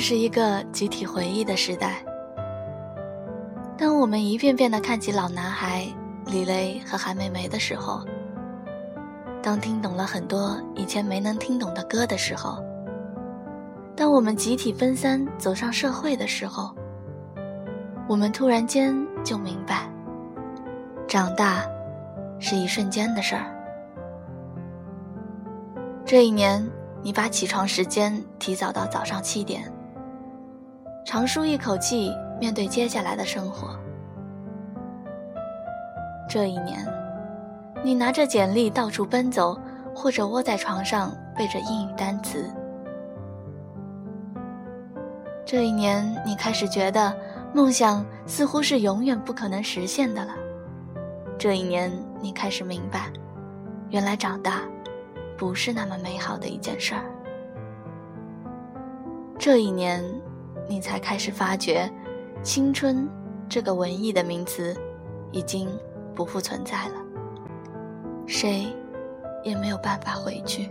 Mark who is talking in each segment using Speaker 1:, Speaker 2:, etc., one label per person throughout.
Speaker 1: 是一个集体回忆的时代。当我们一遍遍的看起老男孩李雷和韩梅梅的时候，当听懂了很多以前没能听懂的歌的时候，当我们集体分散走上社会的时候，我们突然间就明白，长大是一瞬间的事儿。这一年，你把起床时间提早到早上七点，长舒一口气，面对接下来的生活。这一年，你拿着简历到处奔走，或者窝在床上背着英语单词。这一年，你开始觉得梦想似乎是永远不可能实现的了。这一年，你开始明白，原来长大。不是那么美好的一件事儿。这一年，你才开始发觉，青春这个文艺的名词，已经不复存在了。谁也没有办法回去。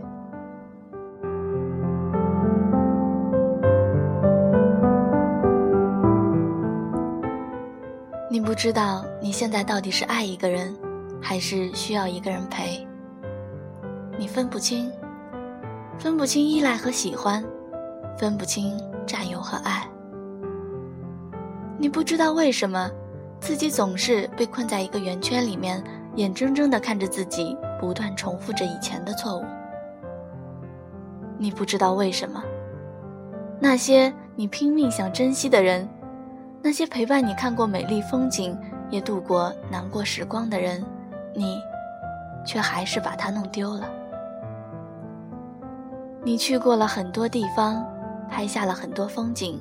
Speaker 1: 你不知道你现在到底是爱一个人，还是需要一个人陪。你分不清，分不清依赖和喜欢，分不清占有和爱。你不知道为什么，自己总是被困在一个圆圈里面，眼睁睁地看着自己不断重复着以前的错误。你不知道为什么，那些你拼命想珍惜的人，那些陪伴你看过美丽风景，也度过难过时光的人，你，却还是把它弄丢了。你去过了很多地方，拍下了很多风景，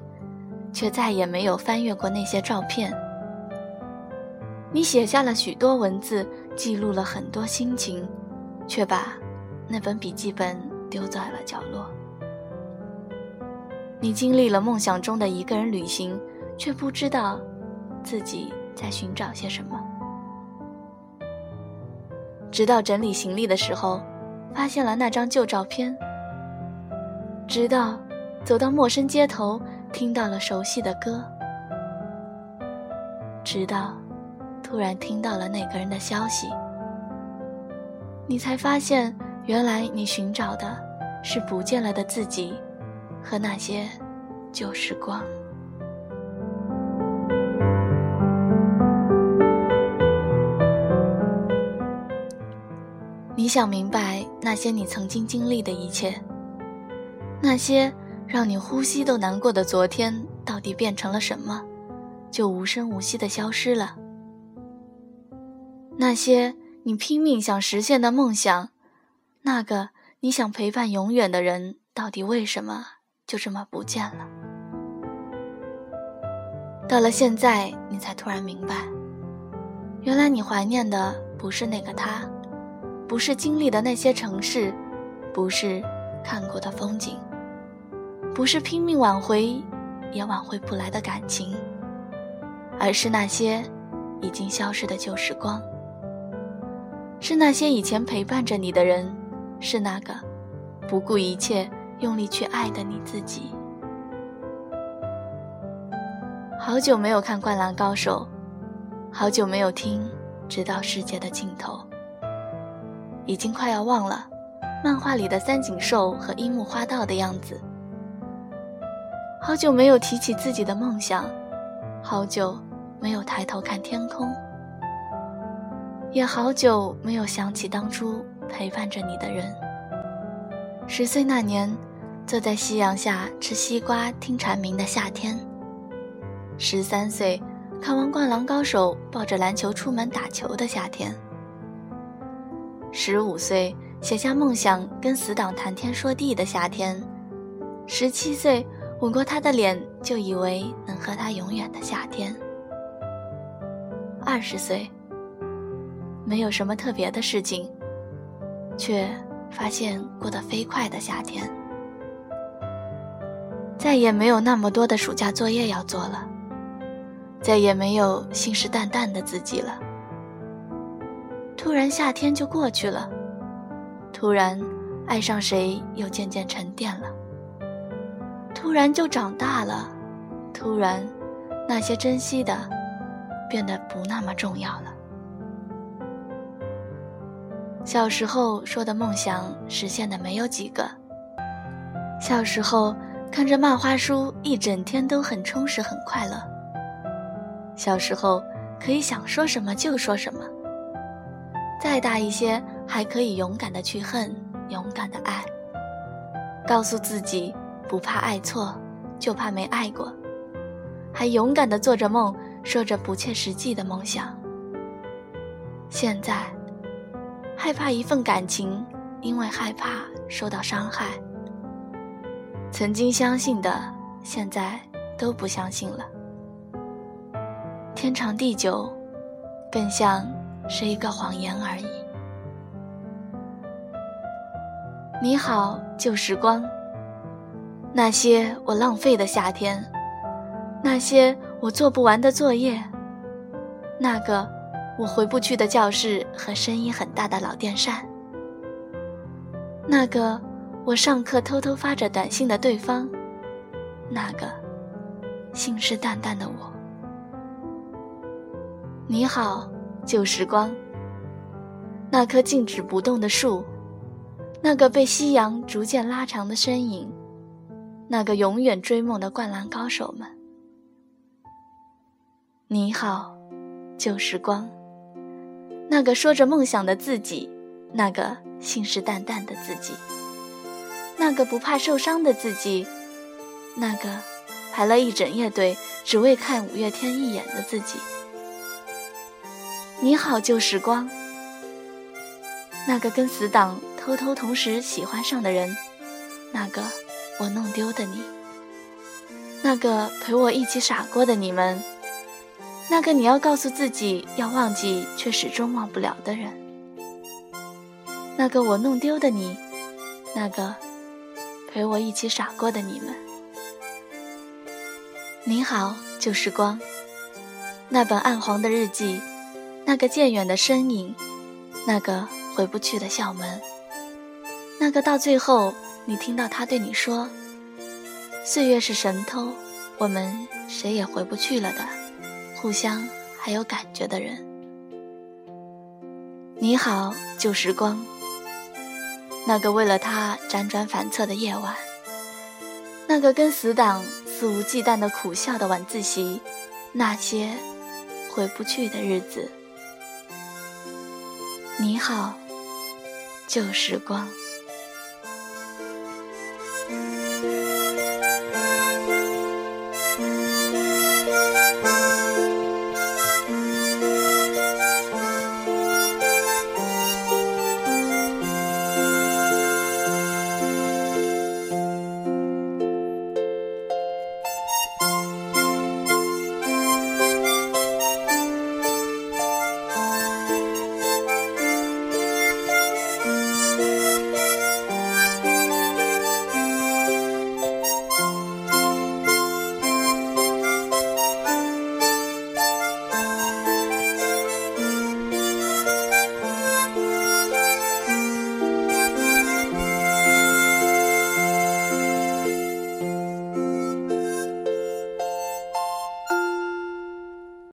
Speaker 1: 却再也没有翻阅过那些照片。你写下了许多文字，记录了很多心情，却把那本笔记本丢在了角落。你经历了梦想中的一个人旅行，却不知道自己在寻找些什么。直到整理行李的时候，发现了那张旧照片。直到走到陌生街头，听到了熟悉的歌；直到突然听到了那个人的消息，你才发现，原来你寻找的是不见了的自己和那些旧时光。你想明白那些你曾经经历的一切。那些让你呼吸都难过的昨天，到底变成了什么？就无声无息的消失了。那些你拼命想实现的梦想，那个你想陪伴永远的人，到底为什么就这么不见了？到了现在，你才突然明白，原来你怀念的不是那个他，不是经历的那些城市，不是看过的风景。不是拼命挽回，也挽回不来的感情，而是那些已经消失的旧时光，是那些以前陪伴着你的人，是那个不顾一切用力去爱的你自己。好久没有看《灌篮高手》，好久没有听《直到世界的尽头》，已经快要忘了漫画里的三井寿和樱木花道的样子。好久没有提起自己的梦想，好久没有抬头看天空，也好久没有想起当初陪伴着你的人。十岁那年，坐在夕阳下吃西瓜听蝉鸣的夏天；十三岁，看完《灌篮高手》抱着篮球出门打球的夏天；十五岁，写下梦想跟死党谈天说地的夏天；十七岁。吻过他的脸，就以为能和他永远的夏天。二十岁，没有什么特别的事情，却发现过得飞快的夏天。再也没有那么多的暑假作业要做了，再也没有信誓旦旦的自己了。突然，夏天就过去了，突然，爱上谁又渐渐沉淀了。突然就长大了，突然，那些珍惜的变得不那么重要了。小时候说的梦想实现的没有几个。小时候看着漫画书，一整天都很充实很快乐。小时候可以想说什么就说什么。再大一些，还可以勇敢的去恨，勇敢的爱。告诉自己不怕爱错，就怕没爱过，还勇敢的做着梦，说着不切实际的梦想。现在，害怕一份感情，因为害怕受到伤害。曾经相信的，现在都不相信了。天长地久，更像是一个谎言而已。你好，旧时光。那些我浪费的夏天，那些我做不完的作业，那个我回不去的教室和声音很大的老电扇，那个我上课偷偷发着短信的对方，那个信誓旦旦的我。你好，旧时光。那棵静止不动的树。那个被夕阳逐渐拉长的身影，那个永远追梦的灌篮高手们，你好，旧时光。那个说着梦想的自己，那个信誓旦旦的自己，那个不怕受伤的自己，那个排了一整夜队只为看五月天一眼的自己。你好，旧时光。那个跟死党。偷偷同时喜欢上的人，那个我弄丢的你，那个陪我一起傻过的你们，那个你要告诉自己要忘记却始终忘不了的人，那个我弄丢的你，那个陪我一起傻过的你们，你好，旧时光，那本暗黄的日记，那个渐远的身影，那个回不去的校门。那个到最后，你听到他对你说：“岁月是神偷，我们谁也回不去了的，互相还有感觉的人。”你好，旧时光。那个为了他辗转反侧的夜晚，那个跟死党肆无忌惮的苦笑的晚自习，那些回不去的日子。你好，旧时光。